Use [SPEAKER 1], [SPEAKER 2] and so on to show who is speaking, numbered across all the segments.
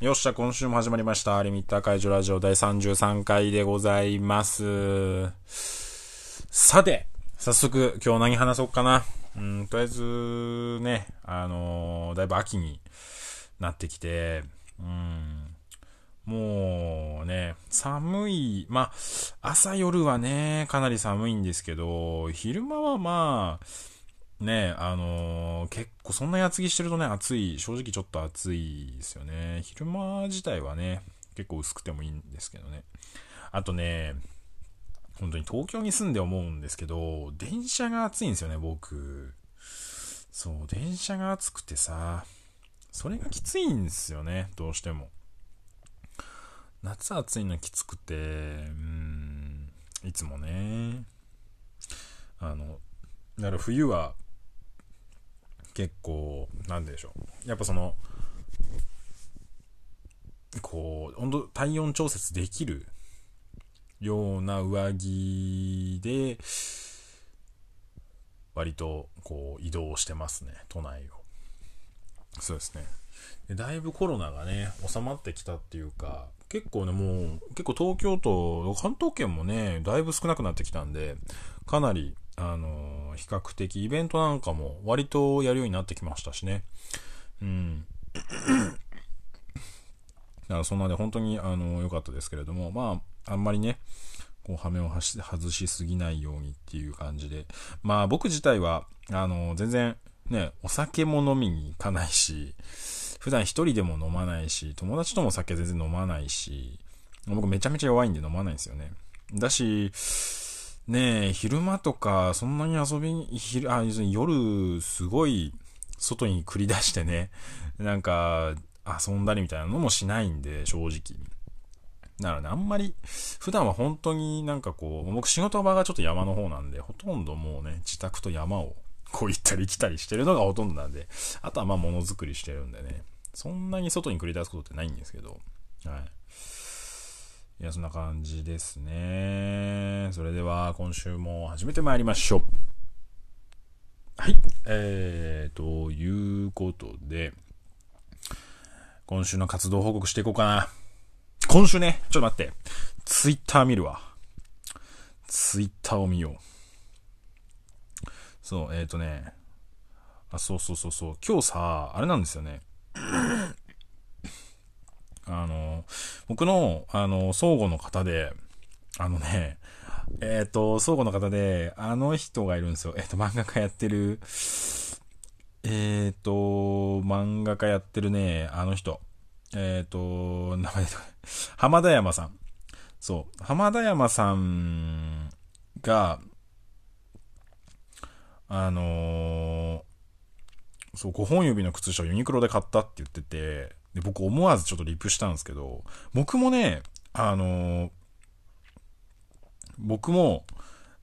[SPEAKER 1] よっしゃ、今週も始まりました。リミッター解除ラジオ第33回でございます。さて、早速、今日何話そうかな。うん、とりあえず、ね、あのー、だいぶ秋になってきて、うん、もうね、寒い、まあ、朝夜はね、かなり寒いんですけど、昼間はまあ、ね、あのー、結構そんなに厚着してるとね、暑い、正直ちょっと暑いですよね。昼間自体はね、結構薄くてもいいんですけどね。あとね、本当に東京に住んで思うんですけど、電車が暑いんですよね、僕。そう、電車が暑くてさ、それがきついんですよね、どうしても。夏暑いのきつくて、うん、いつもね。あの、だから冬は結構、なんでしょう。やっぱその、こう、温度、体温調節できるような上着で、割とこう移動してますね、都内を。そうですね。でだいぶコロナがね、収まってきたっていうか、結構ね、もう、結構東京都、関東圏もね、だいぶ少なくなってきたんで、かなりあの比較的イベントなんかも割とやるようになってきましたしね。うん。だからそんなで本当にあの良かったですけれども、まあ、あんまりね、こう、羽目を外しすぎないようにっていう感じで。まあ僕自体は、あの、全然ね、お酒も飲みに行かないし、普段一人でも飲まないし、友達とも酒全然飲まないし、僕めちゃめちゃ弱いんで飲まないんですよね。だし、ねえ、昼間とか、そんなに遊びに、昼、あ、要するに夜、すごい、外に繰り出してね、なんか、遊んだりみたいなのもしないんで、正直。だからね、あんまり、普段は本当になんかこう、僕仕事場がちょっと山の方なんで、ほとんどもうね、自宅と山を、こう行ったり来たりしてるのがほとんどなんで、あとはまあものづくりしてるんでね、そんなに外に繰り出すことってないんですけど、はい。いや、そんな感じですね。それでは、今週も始めてまいりましょう。はい。えー、ということで、今週の活動報告していこうかな。今週ね、ちょっと待って。ツイッター見るわ。ツイッターを見よう。そう、えっ、ー、とね。あ、そうそうそうそう。今日さ、あれなんですよね。あの、僕の、あの、相互の方で、あのね、えっ、ー、と、相互の方で、あの人がいるんですよ。えっ、ー、と、漫画家やってる、えっ、ー、と、漫画家やってるね、あの人。えっ、と、名前浜田山さん。そう。浜田山さんが、あのそう、5本指の靴下をユニクロで買ったって言ってて、で、僕思わずちょっとリプしたんですけど、僕もね、あのー、僕も、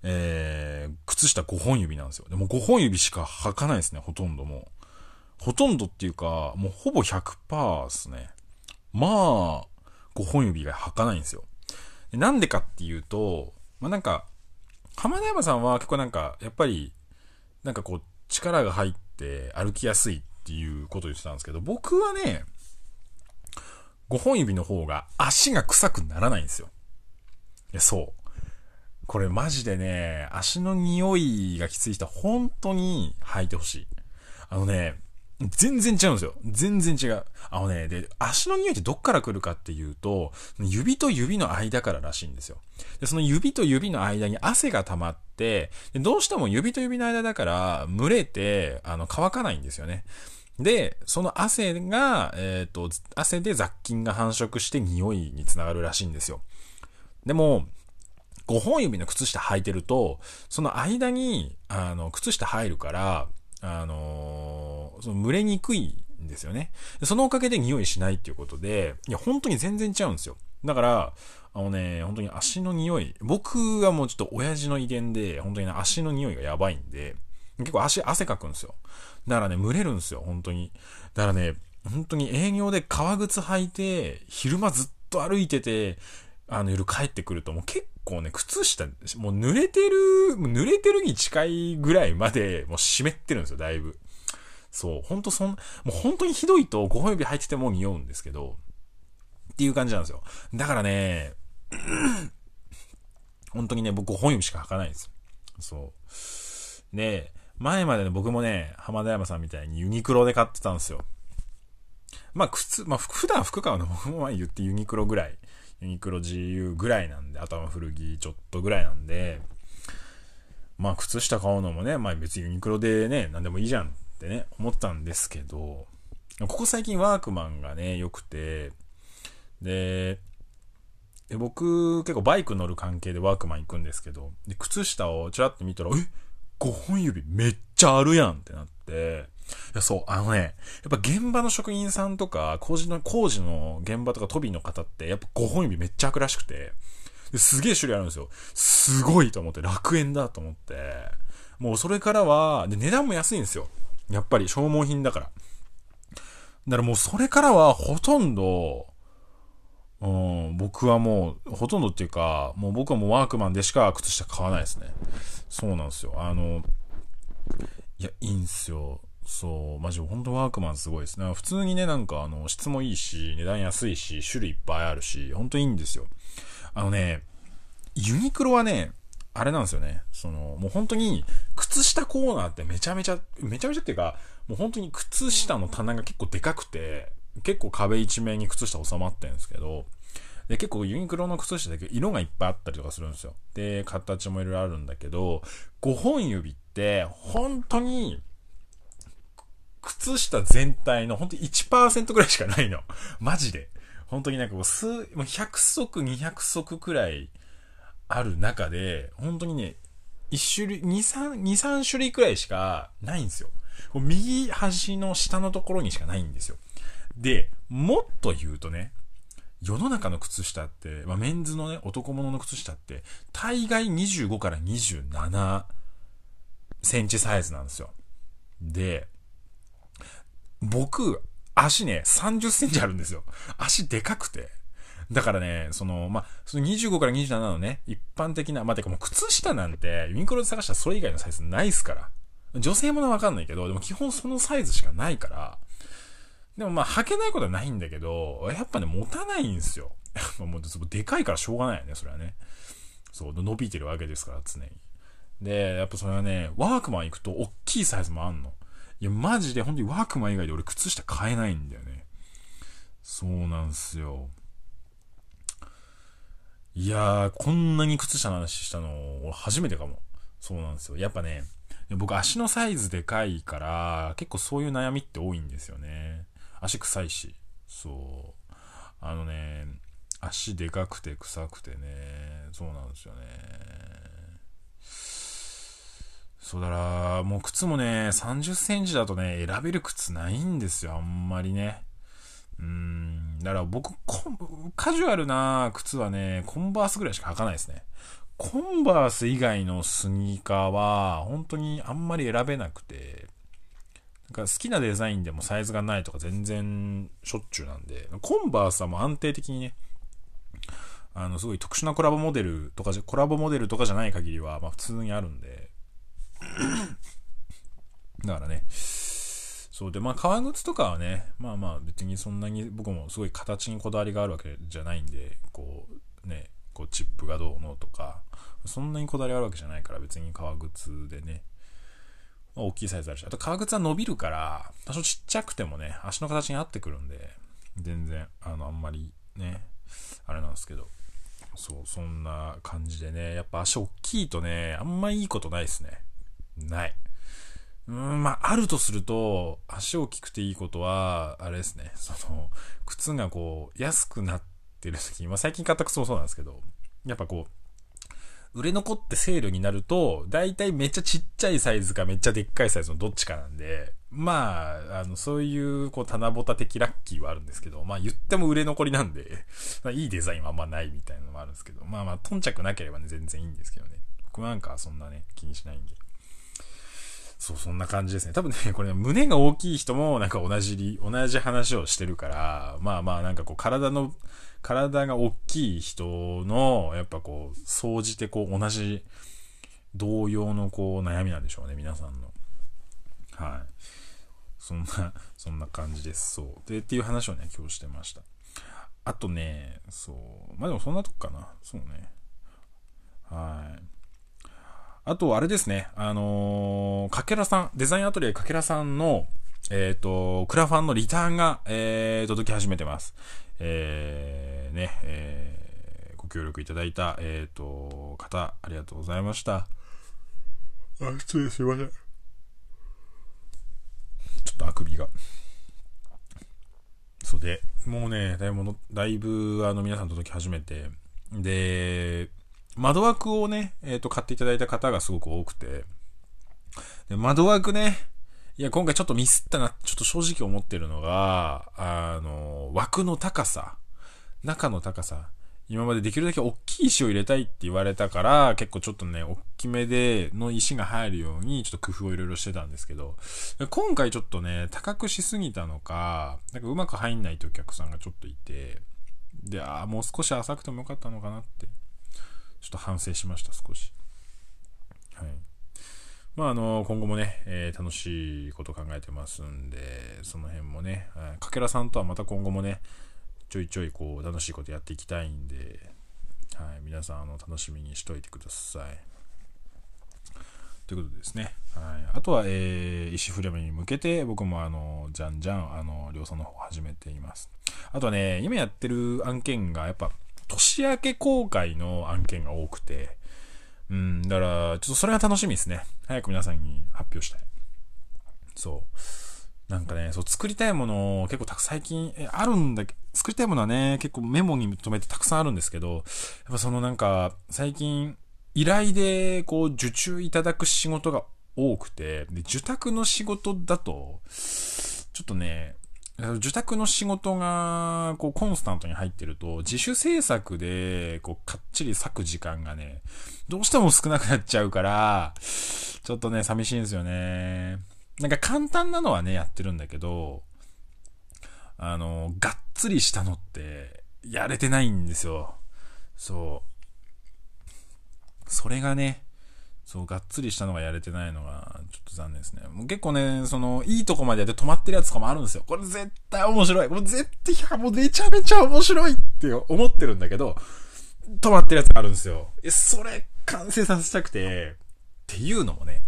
[SPEAKER 1] えー、靴下5本指なんですよ。でも5本指しか履かないですね、ほとんどもう。ほとんどっていうか、もうほぼ100%ですね。まあ、5本指が履かないんですよ。なんでかっていうと、まあなんか、浜田山さんは結構なんか、やっぱり、なんかこう、力が入って歩きやすいっていうことを言ってたんですけど、僕はね、5本指の方が足が臭くならないんですよ。いや、そう。これマジでね、足の匂いがきつい人は本当に履いてほしい。あのね、全然違うんですよ。全然違う。あのね、で、足の匂いってどっから来るかっていうと、指と指の間かららしいんですよ。で、その指と指の間に汗が溜まって、でどうしても指と指の間だから、蒸れて、あの、乾かないんですよね。で、その汗が、えっ、ー、と、汗で雑菌が繁殖して匂いにつながるらしいんですよ。でも、5本指の靴下履いてると、その間に、あの、靴下入るから、あのー、その蒸れにくいんですよね。そのおかげで匂いしないっていうことで、いや、本当に全然違うんですよ。だから、あのね、本当に足の匂い、僕はもうちょっと親父の遺伝で、本当にね、足の匂いがやばいんで、結構足、汗かくんですよ。だからね、蒸れるんですよ、本当に。だからね、本当に営業で革靴履いて、昼間ずっと歩いてて、あの夜帰ってくるともう結構ね、靴下、もう濡れてる、濡れてるに近いぐらいまでもう湿ってるんですよ、だいぶ。そう、ほんとそん、もう本当にひどいと5本指履いてても匂うんですけど、っていう感じなんですよ。だからね、本当にね、僕5本読みしか履かないんです。そう。で、前までね、僕もね、浜田山さんみたいにユニクロで買ってたんですよ。まあ、靴、まあ、普段服買うの僕も言ってユニクロぐらい、ユニクロ GU ぐらいなんで、頭古着ちょっとぐらいなんで、まあ、靴下買うのもね、まあ別にユニクロでね、何でもいいじゃんってね、思ったんですけど、ここ最近ワークマンがね、良くて、で、で僕、結構バイク乗る関係でワークマン行くんですけど、で、靴下をちらっと見たら、え？?5 本指めっちゃあるやんってなって、いや、そう、あのね、やっぱ現場の職員さんとか、工事の、工事の現場とか飛びの方って、やっぱ5本指めっちゃ開くらしくて、すげえ種類あるんですよ。すごいと思って、楽園だと思って、もうそれからは、で、値段も安いんですよ。やっぱり消耗品だから。だからもうそれからはほとんど、うん、僕はもう、ほとんどっていうか、もう僕はもうワークマンでしか靴下買わないですね。そうなんですよ。あの、いや、いいんすよ。そう、マジ本当ワークマンすごいですね。普通にね、なんかあの、質もいいし、値段安いし、種類いっぱいあるし、本当いいんですよ。あのね、ユニクロはね、あれなんですよね。その、もう本当に、靴下コーナーってめちゃめちゃ、めちゃめちゃっていうか、もう本当に靴下の棚が結構でかくて、結構壁一面に靴下収まってるんですけど、で、結構ユニクロの靴下だけ色がいっぱいあったりとかするんですよ。で、形もいろいろあるんだけど、5本指って、本当に、靴下全体の本当に1%ぐらいしかないの。マジで。本当になんかこう、数、100足、200足くらいある中で、本当にね、1種類、2、3、2、3種類くらいしかないんですよ。右端の下のところにしかないんですよ。で、もっと言うとね、世の中の靴下って、まあ、メンズのね、男物の靴下って、大概25から27センチサイズなんですよ。で、僕、足ね、30センチあるんですよ。足でかくて。だからね、その、まあ、その25から27のね、一般的な、まあ、てかもう靴下なんて、ユニクロで探したらそれ以外のサイズないっすから。女性ものわかんないけど、でも基本そのサイズしかないから、でもまあ、履けないことはないんだけど、やっぱね、持たないんですよ。もう、でかいからしょうがないよね、それはね。そう、伸びてるわけですから、常に。で、やっぱそれはね、ワークマン行くと、大きいサイズもあんの。いや、マジで、本当にワークマン以外で俺靴下買えないんだよね。そうなんすよ。いやー、こんなに靴下の話したの、俺初めてかも。そうなんですよ。やっぱね、僕足のサイズでかいから、結構そういう悩みって多いんですよね。足臭いし、そう。あのね、足でかくて臭くてね、そうなんですよね。そうだら、もう靴もね、30センチだとね、選べる靴ないんですよ、あんまりね。うーん、だから僕、カジュアルな靴はね、コンバースぐらいしか履かないですね。コンバース以外のスニーカーは、本当にあんまり選べなくて、なんか好きなデザインでもサイズがないとか全然しょっちゅうなんで、コンバースはもう安定的にね、あの、すごい特殊なコラボモデルとかじゃ、コラボモデルとかじゃない限りは、まあ普通にあるんで、だからね、そう。で、まあ革靴とかはね、まあまあ別にそんなに僕もすごい形にこだわりがあるわけじゃないんで、こう、ね、こうチップがどうのとか、そんなにこだわりあるわけじゃないから別に革靴でね、大きいサイズあるし、あと革靴は伸びるから、多少ちっちゃくてもね、足の形に合ってくるんで、全然、あの、あんまりね、あれなんですけど、そう、そんな感じでね、やっぱ足大きいとね、あんまいいことないですね。ない。うん、まあ、あるとすると、足大きくていいことは、あれですね、その、靴がこう、安くなってる時に、まあ、最近買った靴もそうなんですけど、やっぱこう、売れ残ってセールになると、だいたいめっちゃちっちゃいサイズかめっちゃでっかいサイズのどっちかなんで、まあ、あの、そういう、こう、棚ぼた的ラッキーはあるんですけど、まあ言っても売れ残りなんで、まあいいデザインはあんまないみたいなのもあるんですけど、まあまあ、頓着なければね、全然いいんですけどね。僕なんかはそんなね、気にしないんで。そう、そんな感じですね。多分ね、これ、ね、胸が大きい人もなんか同じ、同じ話をしてるから、まあまあなんかこう体の、体が大きい人の、やっぱこう、総じてこう同じ、同様のこう悩みなんでしょうね、皆さんの。はい。そんな、そんな感じです。そう。で、っていう話をね、今日してました。あとね、そう。まあでもそんなとこかな。そうね。はい。あと、あれですね。あのー、かけらさん、デザインアトリエかけらさんの、えっ、ー、と、クラファンのリターンが、えー、届き始めてます。えー、ね、えー、ご協力いただいた、えっ、ー、と、方、ありがとうございました。あ、失礼しません。ちょっとあくびが。そうで、もうね、だいぶ、だいぶ、あの、皆さん届き始めて、で、窓枠をね、えっ、ー、と、買っていただいた方がすごく多くて、で窓枠ね、いや、今回ちょっとミスったな、ちょっと正直思ってるのが、あの、枠の高さ、中の高さ、今までできるだけ大きい石を入れたいって言われたから、結構ちょっとね、大きめでの石が入るように、ちょっと工夫をいろいろしてたんですけど、今回ちょっとね、高くしすぎたのか、なんかうまく入んないとお客さんがちょっといて、で、ああ、もう少し浅くてもよかったのかなって、ちょっと反省しました、少し。はい。まあ、あの、今後もね、えー、楽しいこと考えてますんで、その辺もね、かけらさんとはまた今後もね、ちょいちょいこう楽しいことやっていきたいんで、はい、皆さんあの楽しみにしといてください。ということですね。はい、あとは、えー、石フレムに向けて僕もあの、じゃんじゃん、あの、量産の方始めています。あとはね、今やってる案件がやっぱ、年明け公開の案件が多くて、うん、だから、ちょっとそれが楽しみですね。早く皆さんに発表したい。そう。なんかね、そう、作りたいもの結構たく最近、え、あるんだけ作りたいものはね、結構メモに留めてたくさんあるんですけど、やっぱそのなんか、最近、依頼で、こう、受注いただく仕事が多くて、で、受託の仕事だと、ちょっとね、受託の仕事が、こう、コンスタントに入ってると、自主制作で、こう、かっちり割く時間がね、どうしても少なくなっちゃうから、ちょっとね、寂しいんですよね。なんか簡単なのはね、やってるんだけど、あの、がっつりしたのって、やれてないんですよ。そう。それがね、そう、がっつりしたのがやれてないのが、ちょっと残念ですね。もう結構ね、その、いいとこまでやって止まってるやつとかもあるんですよ。これ絶対面白い。もう絶対、もうめちゃめちゃ面白いって思ってるんだけど、止まってるやつがあるんですよ。え、それ、完成させたくて、っていうのもね、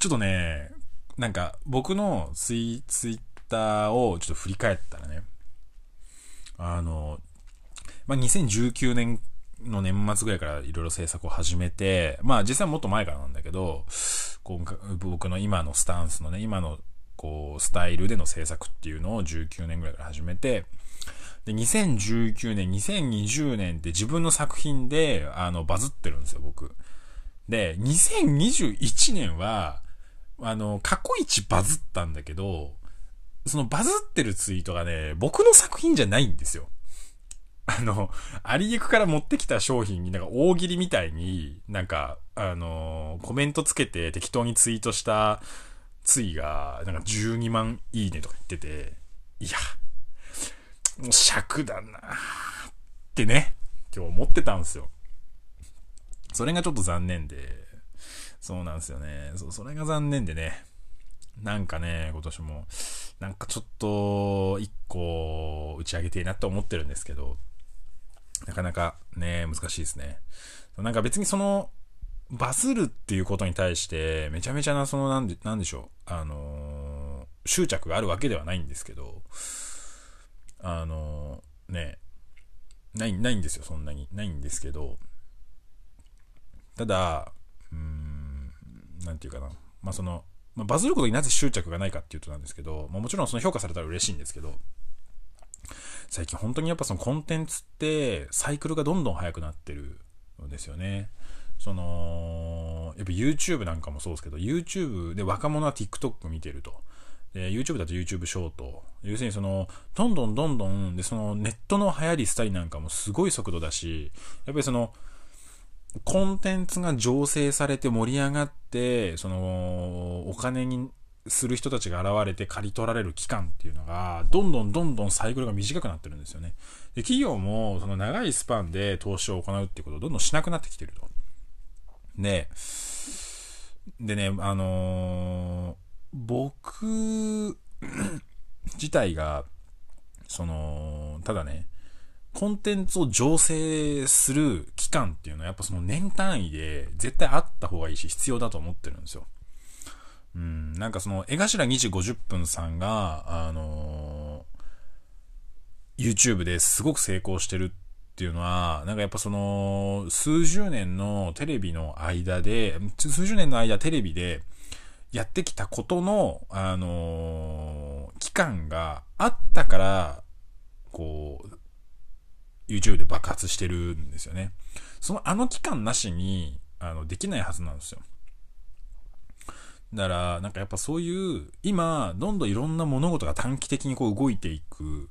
[SPEAKER 1] ちょっとね、なんか、僕のツイ、ツイッターをちょっと振り返ったらね、あの、まあ、2019年の年末ぐらいからいろいろ制作を始めて、まあ実際もっと前からなんだけど、こう僕の今のスタンスのね、今のこうスタイルでの制作っていうのを19年ぐらいから始めて、で、2019年、2020年って自分の作品で、あの、バズってるんですよ、僕。で、2021年は、あの、過去一バズったんだけど、そのバズってるツイートがね、僕の作品じゃないんですよ。あの、アリエクから持ってきた商品になんか大喜利みたいに、なんか、あの、コメントつけて適当にツイートしたツイが、なんか12万いいねとか言ってて、いや、もう尺だなってね、今日思ってたんですよ。それがちょっと残念で、そうなんですよね。そう、それが残念でね。なんかね、今年も、なんかちょっと、一個、打ち上げていいなって思ってるんですけど、なかなかね、難しいですね。なんか別にその、バズるっていうことに対して、めちゃめちゃな、その、なんで、なんでしょう、あのー、執着があるわけではないんですけど、あのー、ね、ない、ないんですよ、そんなに。ないんですけど、ただ、うーん、なんていうかな、まあその、まあ、バズることになぜ執着がないかっていうとなんですけど、まあ、もちろんその評価されたら嬉しいんですけど、最近本当にやっぱそのコンテンツってサイクルがどんどん速くなってるんですよね。その、やっぱ YouTube なんかもそうですけど、YouTube で若者は TikTok 見てると。で、YouTube だと YouTube ショート。要するにその、どんどんどんどん、で、そのネットの流行りスタイルなんかもすごい速度だし、やっぱりその、コンテンツが醸成されて盛り上がって、その、お金にする人たちが現れて刈り取られる期間っていうのが、どんどんどんどんサイクルが短くなってるんですよね。で、企業も、その長いスパンで投資を行うっていうことをどんどんしなくなってきてると。で、でね、あのー、僕 自体が、その、ただね、コンテンツを醸成する期間っていうのはやっぱその年単位で絶対あった方がいいし必要だと思ってるんですよ。うん、なんかその、江頭2時50分さんが、あのー、YouTube ですごく成功してるっていうのは、なんかやっぱその、数十年のテレビの間で、数十年の間テレビでやってきたことの、あのー、期間があったから、こう、YouTube で爆発してるんですよね。そのあの期間なしに、あの、できないはずなんですよ。だから、なんかやっぱそういう、今、どんどんいろんな物事が短期的にこう動いていく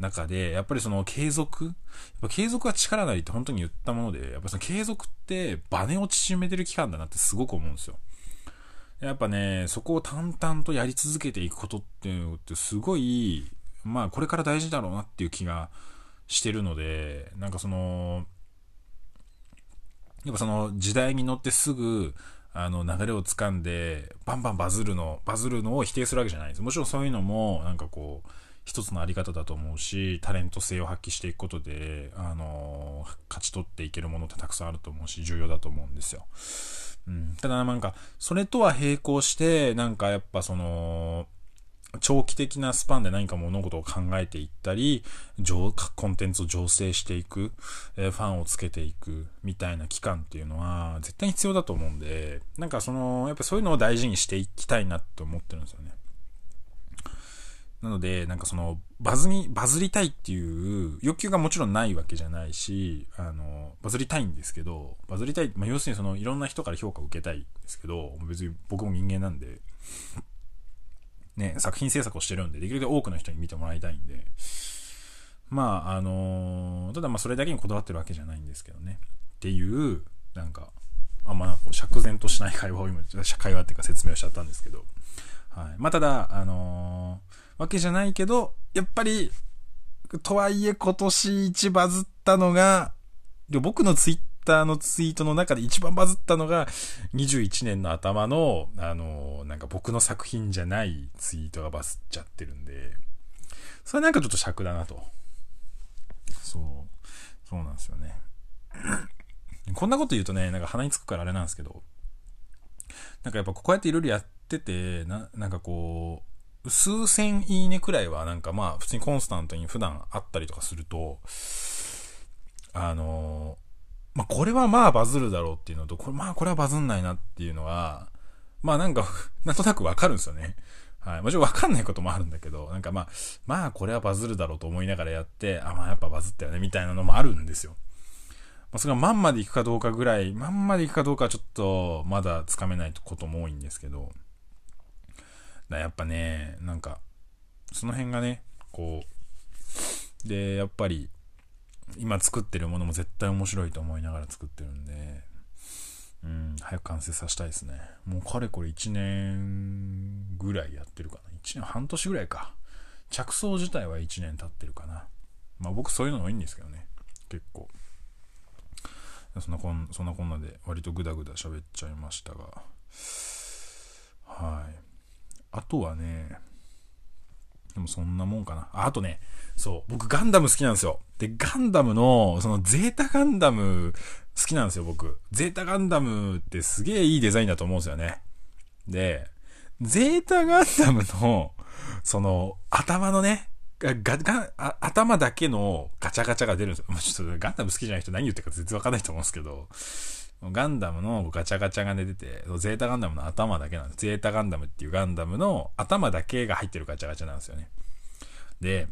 [SPEAKER 1] 中で、やっぱりその継続、やっぱ継続は力なりって本当に言ったもので、やっぱその継続ってバネを縮めてる期間だなってすごく思うんですよ。やっぱね、そこを淡々とやり続けていくことっていうのってすごい、まあこれから大事だろうなっていう気がしてるので、なんかその、やっぱその時代に乗ってすぐ、あの流れをつかんで、バンバンバズるの、バズるのを否定するわけじゃないです。もちろんそういうのも、なんかこう、一つのあり方だと思うし、タレント性を発揮していくことで、あの勝ち取っていけるものってたくさんあると思うし、重要だと思うんですよ。うん。ただなんか、それとは並行して、なんかやっぱその、長期的なスパンで何か物事を考えていったり、コンテンツを醸成していく、えファンをつけていく、みたいな期間っていうのは、絶対必要だと思うんで、なんかその、やっぱそういうのを大事にしていきたいなって思ってるんですよね。なので、なんかその、バズに、バズりたいっていう欲求がもちろんないわけじゃないし、あの、バズりたいんですけど、バズりたい、まあ、要するにその、いろんな人から評価を受けたいんですけど、別に僕も人間なんで、ね、作品制作をしてるんで、できるだけ多くの人に見てもらいたいんで、まあ、あのただまあそれだけにこだわってるわけじゃないんですけどね。っていう、なんか、あんまこう釈然としない会話を今、会話っていうか説明をしちゃったんですけど、はい。まあ、ただ、あのー、わけじゃないけど、やっぱり、とはいえ今年一バズったのが、僕のツイッターのツイートの中で一番バズったのが、21年の頭の、あの、なんか僕の作品じゃないツイートがバズっちゃってるんで、それなんかちょっと尺だなと。そう。そうなんですよね。こんなこと言うとね、なんか鼻につくからあれなんですけど、なんかやっぱこうやっていろいろやってて、な、なんかこう、数千いいねくらいはなんかまあ普通にコンスタントに普段あったりとかすると、あのまあ、これはまあバズるだろうっていうのと、これまあこれはバズんないなっていうのは、まあなんか なんとなくわかるんですよね。はい。もちろんわかんないこともあるんだけど、なんかまあ、まあこれはバズるだろうと思いながらやって、あ、まあやっぱバズったよね、みたいなのもあるんですよ。まあ、それがまんまでいくかどうかぐらい、まんまでいくかどうかはちょっと、まだつかめないことも多いんですけど、だやっぱね、なんか、その辺がね、こう、で、やっぱり、今作ってるものも絶対面白いと思いながら作ってるんで、うん、早く完成させたいですね。もうかれこれ1年ぐらいやってるかな。1年半年ぐらいか。着想自体は1年経ってるかな。まあ僕そういうのがいいんですけどね。結構。そんなこんそんなこんなで割とグダグダ喋っちゃいましたが。はい。あとはね、でもそんなもんかな。あ、あとね、そう、僕ガンダム好きなんですよ。で、ガンダムの、そのゼータガンダム好きなんですよ、僕。ゼータガンダムってすげえいいデザインだと思うんですよね。で、ゼータガンダムの、その、頭のね、が、が、頭だけのガチャガチャが出るんですよ。もうちょっとガンダム好きじゃない人何言ってるか全然わかんないと思うんですけど、ガンダムのガチャガチャが出てて、ゼータガンダムの頭だけなんです。ゼータガンダムっていうガンダムの頭だけが入ってるガチャガチャなんですよね。で、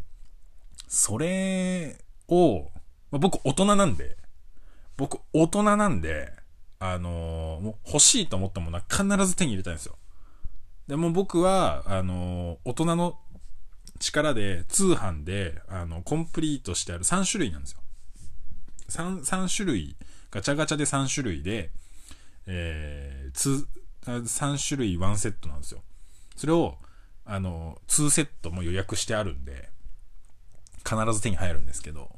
[SPEAKER 1] それを、まあ、僕大人なんで、僕大人なんで、あのー、もう欲しいと思ったものは必ず手に入れたいんですよ。でも僕は、あのー、大人の力で通販で、あの、コンプリートしてある3種類なんですよ。3、3種類ガチャガチャで3種類で、えー、3種類1セットなんですよ。それを、あの、2セットも予約してあるんで、必ず手に入るんですけど、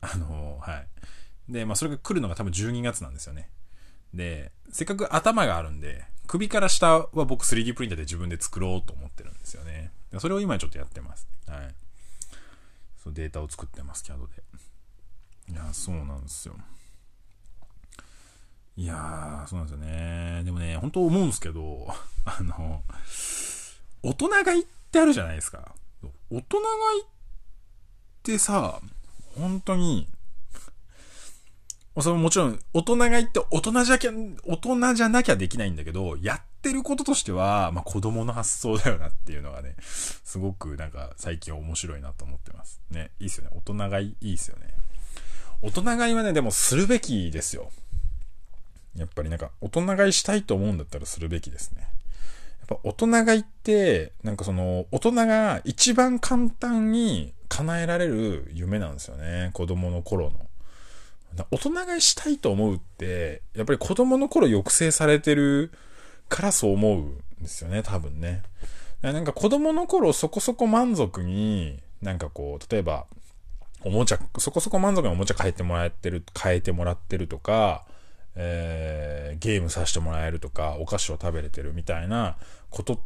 [SPEAKER 1] あの、はい。で、まあ、それが来るのが多分12月なんですよね。で、せっかく頭があるんで、首から下は僕 3D プリンターで自分で作ろうと思ってるんですよね。それを今ちょっとやってます。はい。そうデータを作ってます、CAD で。いや、そうなんですよ。いやー、そうなんですよね。でもね、本当思うんですけど、あの、大人買いってあるじゃないですか。大人買いってさ、本当に、それもちろん、大人が言って大人じゃきゃ、大人じゃなきゃできないんだけど、やってることとしては、まあ子供の発想だよなっていうのがね、すごくなんか最近面白いなと思ってます。ね、いいっすよね。大人がいいっすよね。大人買いはね、でもするべきですよ。やっぱりなんか、大人買いしたいと思うんだったらするべきですね。やっぱ大人買いって、なんかその、大人が一番簡単に叶えられる夢なんですよね。子供の頃の。大人買いしたいと思うって、やっぱり子供の頃抑制されてるからそう思うんですよね、多分ね。なんか子供の頃そこそこ満足に、なんかこう、例えば、おもちゃ、そこそこ満足におもちゃ変えてもらってる、変えてもらってるとか、えー、ゲームさせてもらえるとか、お菓子を食べれてるみたいなこと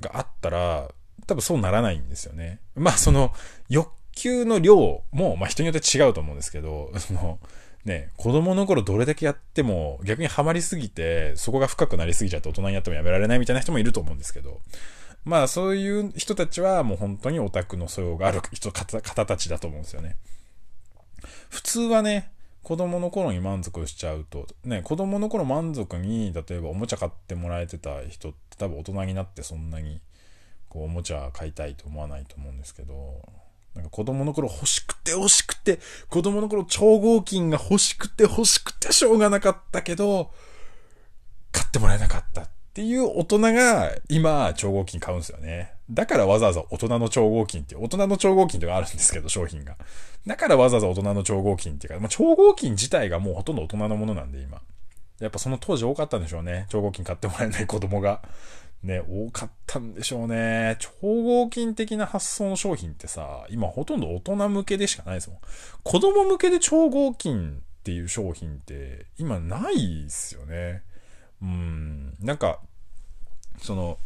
[SPEAKER 1] があったら、多分そうならないんですよね。まあその欲求の量も、まあ人によって違うと思うんですけど、その、ね、子供の頃どれだけやっても逆にハマりすぎて、そこが深くなりすぎちゃって大人にやってもやめられないみたいな人もいると思うんですけど、まあそういう人たちはもう本当にオタクの素養がある人、方たちだと思うんですよね。普通はね、子供の頃に満足しちゃうと、ね、子供の頃満足に、例えばおもちゃ買ってもらえてた人って多分大人になってそんなに、こう、おもちゃ買いたいと思わないと思うんですけど、なんか子供の頃欲しくて欲しくて、子供の頃超合金が欲しくて欲しくてしょうがなかったけど、買ってもらえなかったっていう大人が今超合金買うんですよね。だからわざわざ大人の超合金っていう、大人の超合金とかあるんですけど、商品が。だからわざわざ大人の超合金っていうか、まあ、超合金自体がもうほとんど大人のものなんで今。やっぱその当時多かったんでしょうね。超合金買ってもらえない子供が。ね、多かったんでしょうね。超合金的な発想の商品ってさ、今ほとんど大人向けでしかないですもん。子供向けで超合金っていう商品って今ないっすよね。うん、なんか、その、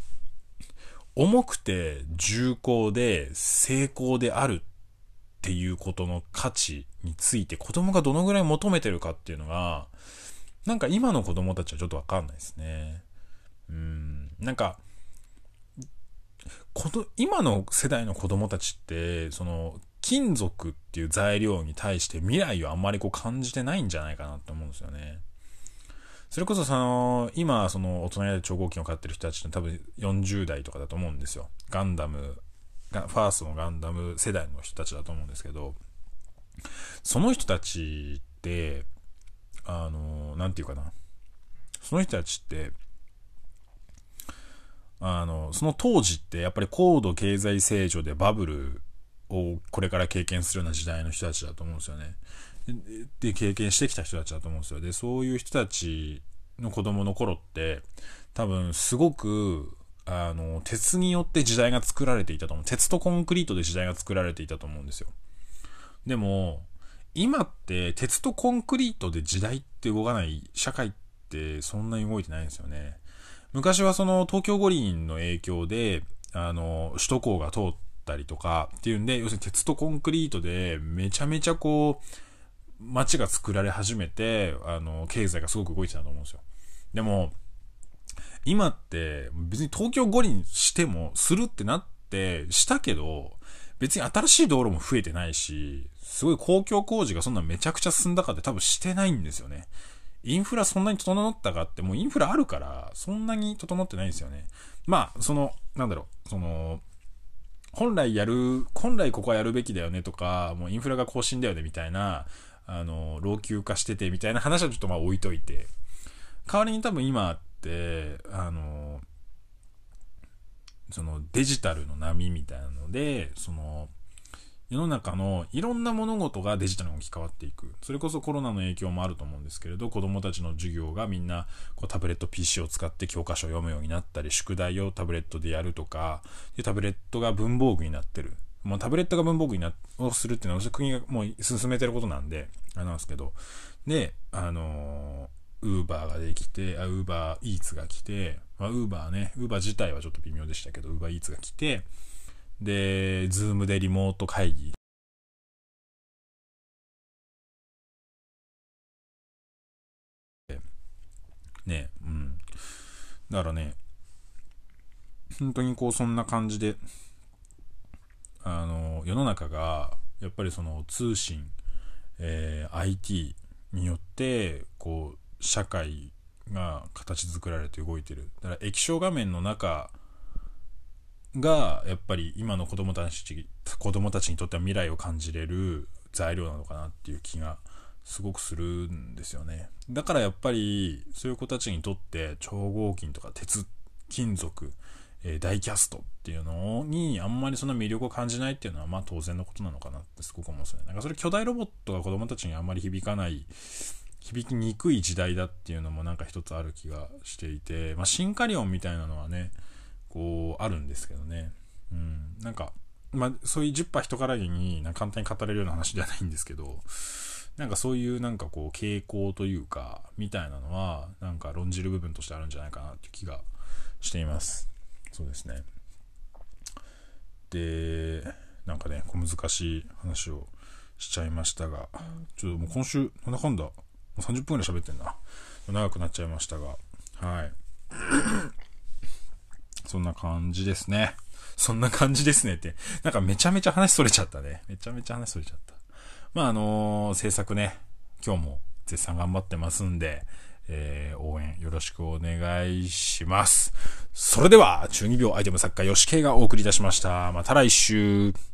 [SPEAKER 1] 重くて重厚で成功であるっていうことの価値について子供がどのぐらい求めてるかっていうのが、なんか今の子供たちはちょっとわかんないですね。うん、なんか、この、今の世代の子供たちって、その、金属っていう材料に対して未来をあんまりこう感じてないんじゃないかなって思うんですよね。それこそその、今その大人で超合金を飼ってる人たちって多分40代とかだと思うんですよ。ガンダム、ファーストのガンダム世代の人たちだと思うんですけど、その人たちって、あの、なんていうかな。その人たちって、あの、その当時ってやっぱり高度経済成長でバブルをこれから経験するような時代の人たちだと思うんですよね。で、経験してきた人たちだと思うんですよ。で、そういう人たちの子供の頃って、多分すごく、あの、鉄によって時代が作られていたと思う。鉄とコンクリートで時代が作られていたと思うんですよ。でも、今って鉄とコンクリートで時代って動かない社会ってそんなに動いてないんですよね。昔はその東京五輪の影響で、あの、首都高が通ったりとかっていうんで、要するに鉄とコンクリートでめちゃめちゃこう、街が作られ始めて、あの、経済がすごく動いてたと思うんですよ。でも、今って別に東京五輪しても、するってなって、したけど、別に新しい道路も増えてないし、すごい公共工事がそんなめちゃくちゃ進んだかって多分してないんですよね。インフラそんなに整ったかって、もうインフラあるから、そんなに整ってないんですよね。まあ、その、なんだろう、その、本来やる、本来ここはやるべきだよねとか、もうインフラが更新だよねみたいな、あの、老朽化しててみたいな話はちょっとまあ置いといて、代わりに多分今って、あの、そのデジタルの波みたいなので、その、世の中のいろんな物事がデジタルに置き換わっていく。それこそコロナの影響もあると思うんですけれど、子供たちの授業がみんなこうタブレット PC を使って教科書を読むようになったり、宿題をタブレットでやるとか、でタブレットが文房具になってる。もうタブレットが文房具になをするっていうのは、国がもう進めてることなんで、あれなんですけど、で、あのウーバーができて、あ、ウーバーイーツが来て、まあ、ウーバーね、ウーバー自体はちょっと微妙でしたけど、ウーバーイーツが来て、で、ズームでリモート会議。ね、うん。だからね、本当にこう、そんな感じで、あの、世の中が、やっぱりその通信、えー、IT によって、こう、社会が形作られて動いてる。だから液晶画面の中が、やっぱり今の子供たち、子供たちにとっては未来を感じれる材料なのかなっていう気がすごくするんですよね。だからやっぱり、そういう子たちにとって超合金とか鉄、金属、えー、ダイキャストっていうのにあんまりそんな魅力を感じないっていうのはまあ当然のことなのかなってすごく思うんですよね。なんかそれ巨大ロボットが子供たちにあんまり響かない、響きにくい時代だっていうのもなんか一つある気がしていて、まあ進化論みたいなのはね、こうあるんですけどね。うん、なんか、まあそういう10波人からげにな簡単に語れるような話ではないんですけど、なんかそういうなんかこう傾向というか、みたいなのは、なんか論じる部分としてあるんじゃないかなっていう気がしています。そうですね。で、なんかね、小難しい話をしちゃいましたが、ちょっともう今週、なんだかんだ、もう30分ぐらい喋ってんな。長くなっちゃいましたが、はい。そんな感じですね。そんな感じですねって。なんかめちゃめちゃ話それちゃったね。めちゃめちゃ話それちゃった。まあ、あのー、制作ね、今日も絶賛頑張ってますんで、えー、応援よろしくお願いします。それでは、中二病アイテム作家、吉慶がお送りいたしました。また来週。